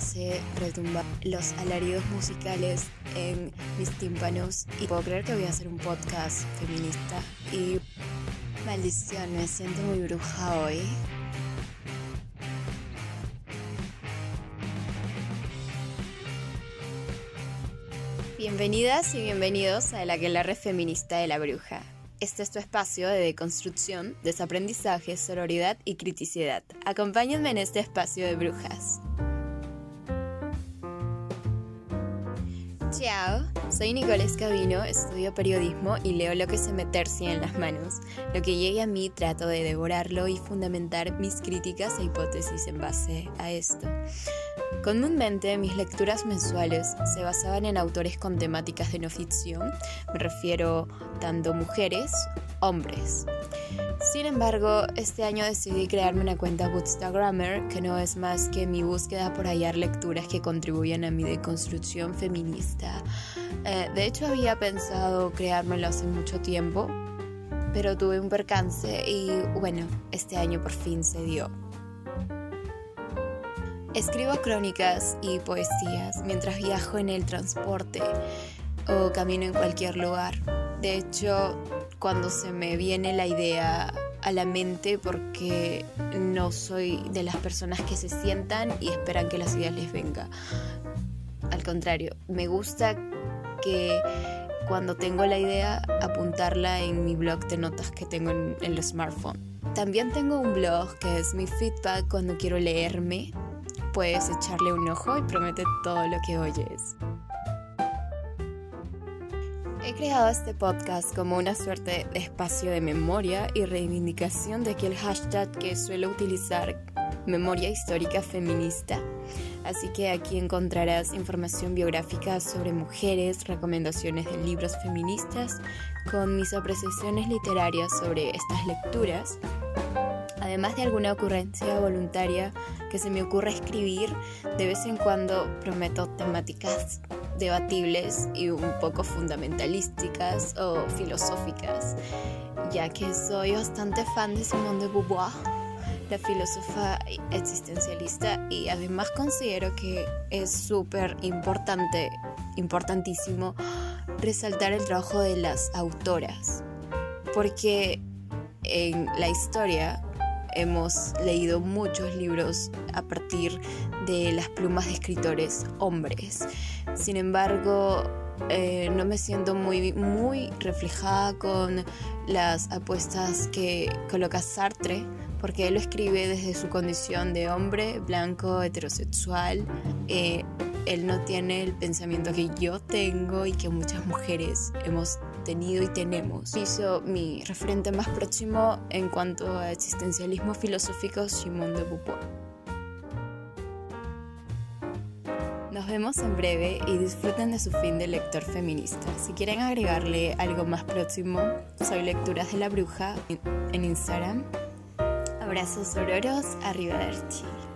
hace retumbar los alaridos musicales en mis tímpanos y puedo creer que voy a hacer un podcast feminista y maldición, me siento muy bruja hoy. Bienvenidas y bienvenidos a la que la red feminista de la bruja. Este es tu espacio de deconstrucción, desaprendizaje, sororidad y criticidad. Acompáñenme en este espacio de brujas. Soy Nicole Escabino, estudio periodismo y leo lo que se me tercia en las manos. Lo que llegue a mí trato de devorarlo y fundamentar mis críticas e hipótesis en base a esto. Comúnmente mis lecturas mensuales se basaban en autores con temáticas de no ficción, me refiero tanto mujeres, hombres. Sin embargo, este año decidí crearme una cuenta Bootstagrammer que no es más que mi búsqueda por hallar lecturas que contribuyan a mi deconstrucción feminista. Eh, de hecho, había pensado creármelo hace mucho tiempo, pero tuve un percance y bueno, este año por fin se dio. Escribo crónicas y poesías mientras viajo en el transporte o camino en cualquier lugar. De hecho, cuando se me viene la idea a la mente porque no soy de las personas que se sientan y esperan que las ideas les venga. Al contrario, me gusta que cuando tengo la idea apuntarla en mi blog de notas que tengo en, el smartphone. También tengo un blog que es mi feedback cuando quiero leerme puedes echarle un ojo y promete todo lo que oyes. Creado este podcast como una suerte de espacio de memoria y reivindicación de aquel hashtag que suelo utilizar, memoria histórica feminista. Así que aquí encontrarás información biográfica sobre mujeres, recomendaciones de libros feministas, con mis apreciaciones literarias sobre estas lecturas además de alguna ocurrencia voluntaria que se me ocurra escribir, de vez en cuando prometo temáticas debatibles y un poco fundamentalísticas o filosóficas, ya que soy bastante fan de Simone de Beauvoir, la filósofa existencialista, y además considero que es súper importante, importantísimo, resaltar el trabajo de las autoras, porque en la historia hemos leído muchos libros a partir de las plumas de escritores hombres. Sin embargo, eh, no me siento muy, muy reflejada con las apuestas que coloca Sartre, porque él lo escribe desde su condición de hombre blanco, heterosexual. Eh, él no tiene el pensamiento que yo tengo y que muchas mujeres hemos tenido y tenemos. Hizo mi referente más próximo en cuanto a existencialismo filosófico, Simone de Beauvoir. Nos vemos en breve y disfruten de su fin de lector feminista. Si quieren agregarle algo más próximo, soy Lecturas de la Bruja en Instagram. Abrazos ororos, arriba de Archie.